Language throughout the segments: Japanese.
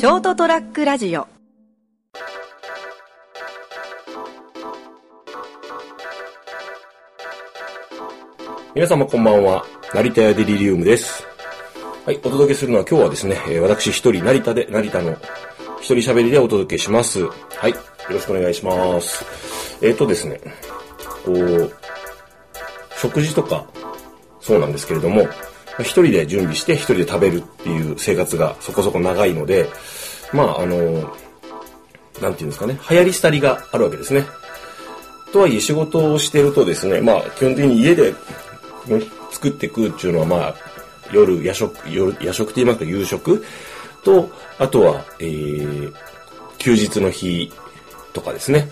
ショートトラックラジオ皆様こんばんは。成田屋デリリウムです。はい、お届けするのは今日はですね、えー私一人成田で、成田の一人喋りでお届けします。はい、よろしくお願いします。えっ、とですね、こう、食事とか、そうなんですけれども、一人で準備して一人で食べるっていう生活がそこそこ長いので、まああの、なんていうんですかね、流行り廃りがあるわけですね。とはいえ仕事をしてるとですね、まあ基本的に家で作って食うっていうのはまあ夜夜食、夜夜食と言いますか夕食と、あとは、えー、休日の日とかですね。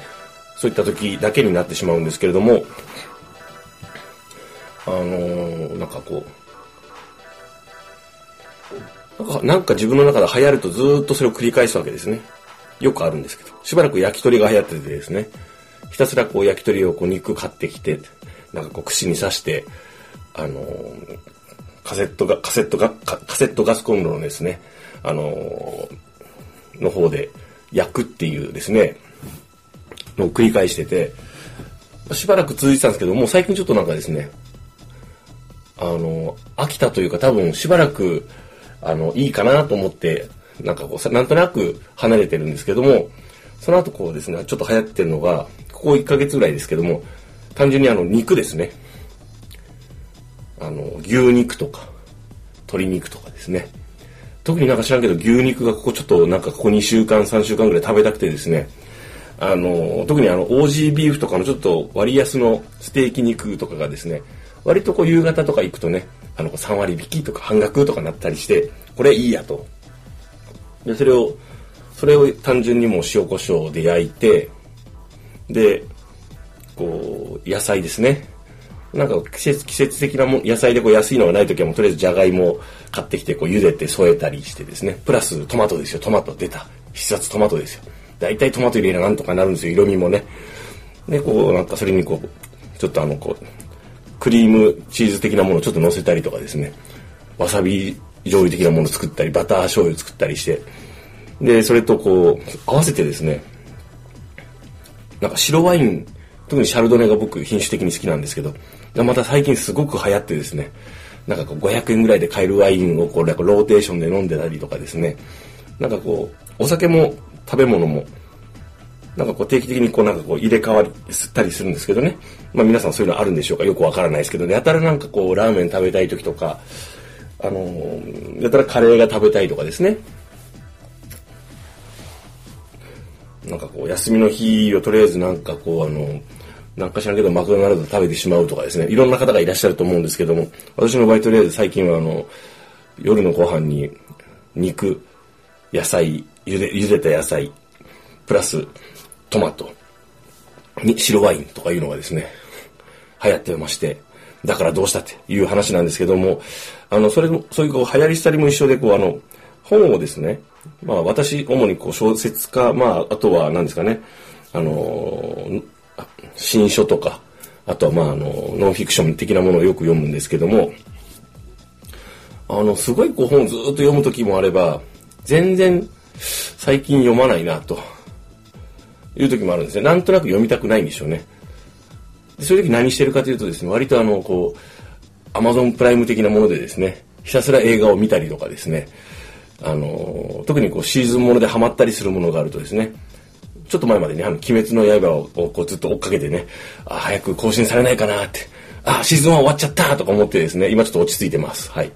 そういった時だけになってしまうんですけれども、あのーなんかこう、なんか自分の中で流行るとずっとそれを繰り返すわけですね。よくあるんですけど。しばらく焼き鳥が流行っててですね。ひたすらこう焼き鳥をこう肉買ってきて、なんかこう串に刺して、あのーカセットが、カセットが、カセットガスコンロのですね、あのーの方で焼くっていうですね、のを繰り返してて、しばらく続いてたんですけど、もう最近ちょっとなんかですね、あの、飽きたというか多分しばらく、あの、いいかなと思って、なんかこう、なんとなく離れてるんですけども、その後こうですね、ちょっと流行ってるのが、ここ1ヶ月ぐらいですけども、単純にあの、肉ですね。あの、牛肉とか、鶏肉とかですね。特になんか知らんけど、牛肉がここちょっとなんかここ2週間、3週間ぐらい食べたくてですね、あの、特にあの、オージービーフとかのちょっと割安のステーキ肉とかがですね、割とこう夕方とか行くとね、あの、3割引きとか半額とかなったりして、これいいやと。で、それを、それを単純にもう塩コショウで焼いて、で、こう、野菜ですね。なんか季節、季節的なも野菜でこう安いのがない時はもうとりあえずじゃがいも買ってきてこう茹でて添えたりしてですね。プラストマトですよ。トマト出た。必殺トマトですよ。大体トマト入れななんとかなるんですよ。色味もね。で、こうなんかそれにこう、ちょっとあのこう、クリームチーズ的なものをちょっと乗せたりとかですね。わさび醤油的なものを作ったり、バター醤油作ったりして。で、それとこう、合わせてですね、なんか白ワイン、特にシャルドネが僕品種的に好きなんですけど、また最近すごく流行ってですね、なんかこう500円ぐらいで買えるワインをこうローテーションで飲んでたりとかですね、なんかこう、お酒も食べ物も、なんかこう定期的にこうなんかこう入れ替わり、吸ったりするんですけどね。まあ皆さんそういうのあるんでしょうか？よくわからないですけど、やたらなんかこうラーメン食べたい時とか、あのーやたらカレーが食べたいとかですね。なんかこう、休みの日をとりあえずなんかこう、あの、なんか知らんけどマクドナルド食べてしまうとかですね、いろんな方がいらっしゃると思うんですけども、私の場合とりあえず最近はあの、夜のご飯に肉、野菜、茹で、茹でた野菜、プラストマト、に白ワインとかいうのがですね、流行ってまして、だからどうしたっていう話なんですけども、あの、それも、そういうこう流行り廃りも一緒で、こう、あの、本をですね、まあ私、主にこう小説家、まああとは何ですかね、あの、新書とか、あとはまああの、ノンフィクション的なものをよく読むんですけども、あの、すごいこう本をずっと読む時もあれば、全然最近読まないなと。いう時もあるんですね。なんとなく読みたくないんでしょうね。でそういう時何してるかというとですね、割とあの、こう、アマゾンプライム的なものでですね、ひたすら映画を見たりとかですね、あの、特にこうシーズンものでハマったりするものがあるとですね、ちょっと前までね、あの、鬼滅の刃をこうずっと追っかけてね、あ、早く更新されないかなって、あ、シーズン1終わっちゃったとか思ってですね、今ちょっと落ち着いてます。はい。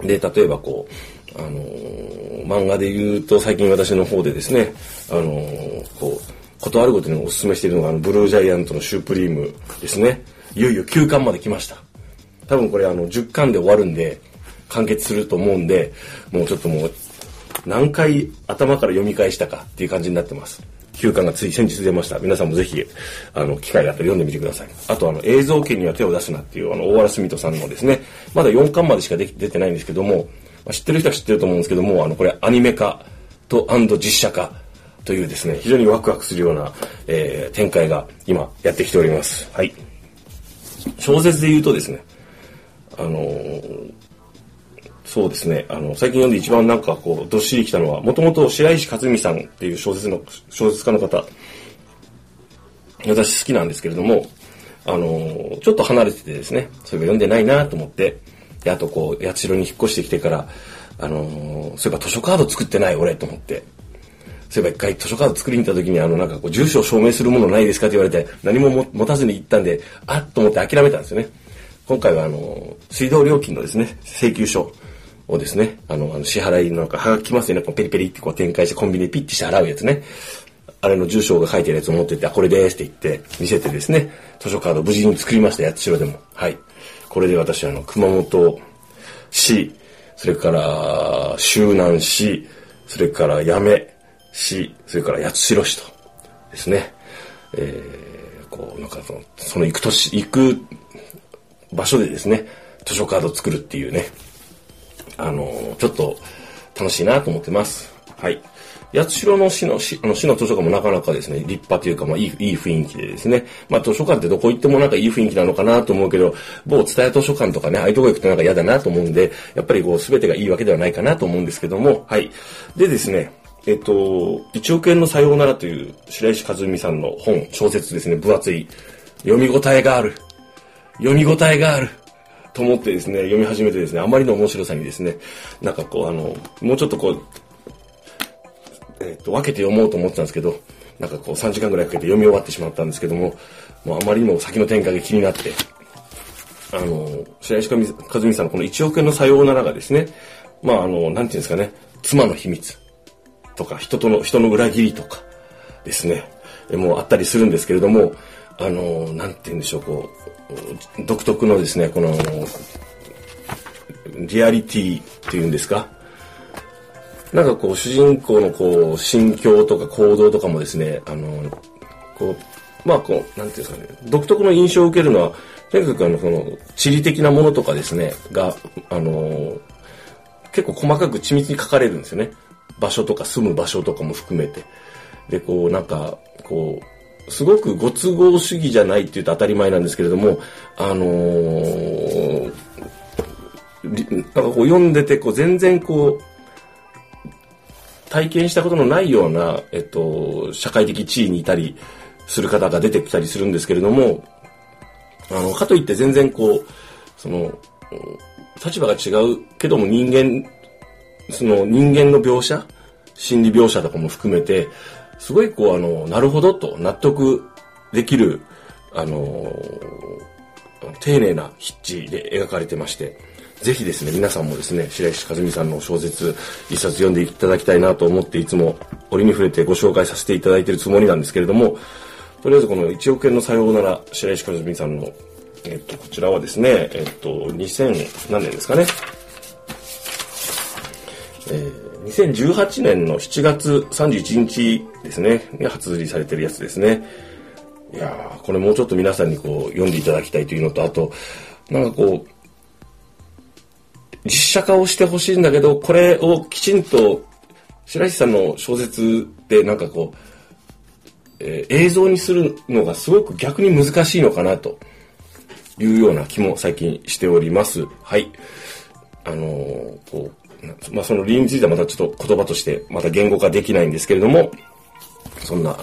で、例えばこう、あのー漫画で言うと最近私の方でですね、あのこう、ことあるごとにお勧めしているのが、あの、ブルージャイアントのシュープリームですね。いよいよ9巻まで来ました。多分これあの、10巻で終わるんで、完結すると思うんで、もうちょっともう、何回頭から読み返したかっていう感じになってます。9巻がつい先日出ました。皆さんもぜひ、あの、機会があったら読んでみてください。あと、あの、映像権には手を出すなっていう、あの、大原澄人さんのですね、まだ4巻までしかで出てないんですけども、あ知ってる人は知ってると思うんですけども、あの、これアニメ化と、実写化というですね、非常にワクワクするような、えー展開が今やってきております。はい。小説で言うとですね、あのーそうですね。あの、最近読んで一番なんかこう、どっしりきたのは、もともと白石和美さんっていう小説の、小説家の方、私好きなんですけれども、あの、ちょっと離れててですね、それが読んでないなと思って、で、あとこう、八代に引っ越してきてから、あの、そういえば図書カード作ってない俺と思って、そういえば一回図書カード作りに行った時に、あの、なんかこう、住所を証明するものないですかって言われて、何も持たずに行ったんで、あっと思って諦めたんですよね。今回はあの、水道料金のですね、請求書をですね、あの、あの支払いのなんか、はがきますよね、こうペリペリってこう展開してコンビニでピッてして払うやつね。あれの住所が書いてるやつを持ってって、あ、これですって言って、見せてですね、図書カード無事に作りました、八代でも。はい。これで私は、あの、熊本市、それから、周南市、それから八女市、それから八代市とですね、えー、こう、なんかその、その行く年、行く場所でですね、図書カード作るっていうね、あのー、ちょっと楽しいなと思ってます。はい。八代の市の市あの市の図書館もなかなかですね、立派というか、まあいい、いい雰囲気でですね、まあ図書館ってどこ行ってもなんかいい雰囲気なのかなと思うけど、某伝え図書館とかね、ああいうとこ行くとなんか嫌だなと思うんで、やっぱりこう全てがいいわけではないかなと思うんですけども、はい。でですね、えっと、一億円のさようならという白石和美さんの本、小説ですね、分厚い。読み応えがある。読み応えがある。と思ってですね、読み始めてですね、あまりの面白さにですね、なんかこう、あの、もうちょっとこう、えっと、分けて読もうと思ってたんですけど、なんかこう3時間ぐらいかけて読み終わってしまったんですけども、もうあまりにも先の展開が気になって、あの、白石和美さんのこの1億円のさようならがですね、まああの、なんていうんですかね、妻の秘密とか、人との、人の裏切りとかですね、もうあったりするんですけれども、あの、なんて言うんでしょう、こう、独特のですね、この、リアリティっていうんですか、なんかこう、主人公のこう、心境とか行動とかもですね、あの、こう、まあこう、なんていうんですかね、独特の印象を受けるのは、とにかくあの、その、地理的なものとかですね、が、あの、結構細かく緻密に書かれるんですよね。場所とか住む場所とかも含めて。で、こう、なんか、こう、すごくご都合主義じゃないって言うと当たり前なんですけれども、あのー、なんかこう読んでて、こう全然こう、体験したことのないような、えっと、社会的地位にいたりする方が出てきたりするんですけれども、あの、かといって全然こう、その、立場が違うけども人間、その人間の描写、心理描写とかも含めて、すごいこう、あの、なるほどと納得できる、あの、丁寧な筆致で描かれてまして、ぜひですね、皆さんもですね、白石和美さんの小説、一冊読んでいただきたいなと思って、いつも折に触れてご紹介させていただいているつもりなんですけれども、とりあえずこの1億円のさようなら、白石和美さんの、えっと、こちらはですね、えっと、2000何年ですかね。えー、2018年の7月31日ですね、に発売されてるやつですね。いや、これもうちょっと皆さんにこう、読んでいただきたいというのと、あと、なんかこう、実写化をしてほしいんだけど、これをきちんと、白石さんの小説でなんかこう、えー、映像にするのがすごく逆に難しいのかなというような気も最近しております。はい。あのー、こう、まあ、その理由についてはまたちょっと言葉としてまた言語化できないんですけれども、そんな、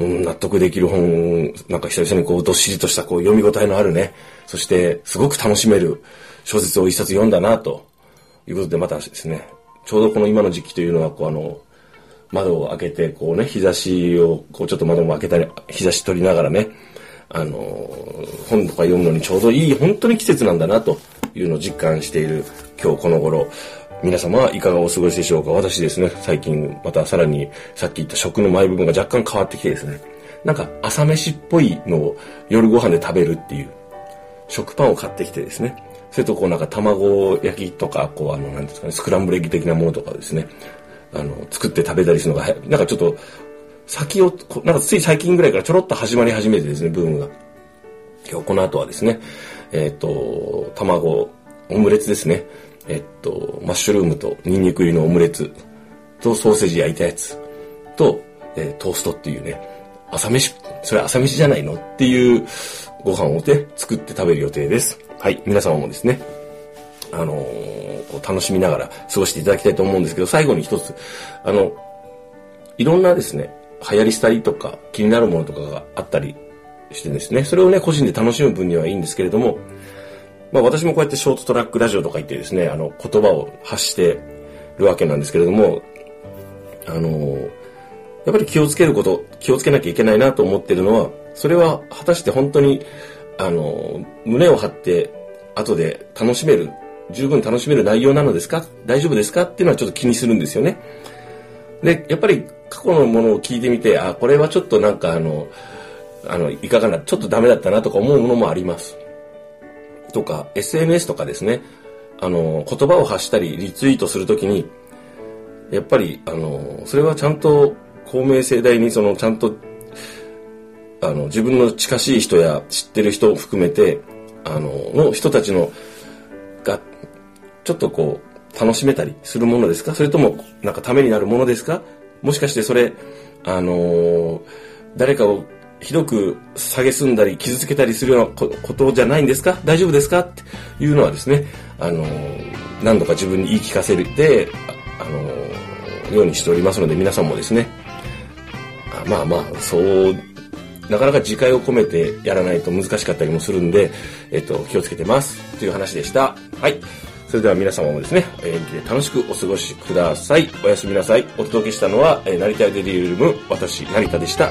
うん、納得できる本、なんか久々にこう、どっしりとしたこう、読み応えのあるね、そしてすごく楽しめる、小説を一冊読んだな、ということで、またですね、ちょうどこの今の時期というのは、こう、あの、窓を開けて、こうね、日差しを、こう、ちょっと窓も開けたり、日差し取りながらね、あの、本とか読むのにちょうどいい、本当に季節なんだな、というのを実感している今日この頃、皆様はいかがお過ごしでしょうか？私ですね、最近またさらにさっき言った食の前部分が若干変わってきてですね、なんか朝飯っぽいのを夜ご飯で食べるっていう食パンを買ってきてですね、それとこうなんか卵焼きとか、こうあの、なんですかね、スクランブルエッグ的なものとかですね、あの、作って食べたりするのが、なんかちょっと、先を、なんかつい最近ぐらいからちょろっと始まり始めてですね、ブームが。今日この後はですね、えっ、ー、と、卵、オムレツですね。えっ、ー、と、マッシュルームとニンニク入りのオムレツとソーセージ焼いたやつと、えー、トーストっていうね、朝飯、それ朝飯じゃないのっていうご飯をね、作って食べる予定です。はい、皆様もですね、あのー、こう楽しみながら過ごしていただきたいと思うんですけど、最後に一つ、あの、いろんなですね、流行り廃りとか気になるものとかがあったりしてですね、それをね、個人で楽しむ分にはいいんですけれども、まあ私もこうやってショートトラックラジオとか言ってですね、あの、言葉を発してるわけなんですけれども、あの、やっぱり気をつけること、気をつけなきゃいけないなと思ってるのは、それは果たして本当に、あの、胸を張って後で楽しめる、十分楽しめる内容なのですか？大丈夫ですか？っていうのはちょっと気にするんですよね。で、やっぱり過去のものを聞いてみて、あ、これはちょっとなんかあの、あの、いかがな、ちょっとダメだったなとか思うものもあります。とか、SNS とかですね、あの、言葉を発したり、リツイートするときに、やっぱり、あの、それはちゃんと公明正大に、その、ちゃんと、あの、自分の近しい人や知ってる人を含めて、あの、の人たちの、が、ちょっとこう、楽しめたりするものですか？それとも、なんかためになるものですか？もしかしてそれ、あの誰かをひどく蔑んだり傷つけたりするようなことじゃないんですか？大丈夫ですか？っていうのはですね、あの何度か自分に言い聞かせて、あのようにしておりますので、皆さんもですね、あまあまあ、そう、なかなか自戒を込めてやらないと難しかったりもするんで、えっと、気をつけてます。という話でした。はい。それでは皆様もですね、元気で楽しくお過ごしください。おやすみなさい。お届けしたのは、成田デリウム、私、成田でした。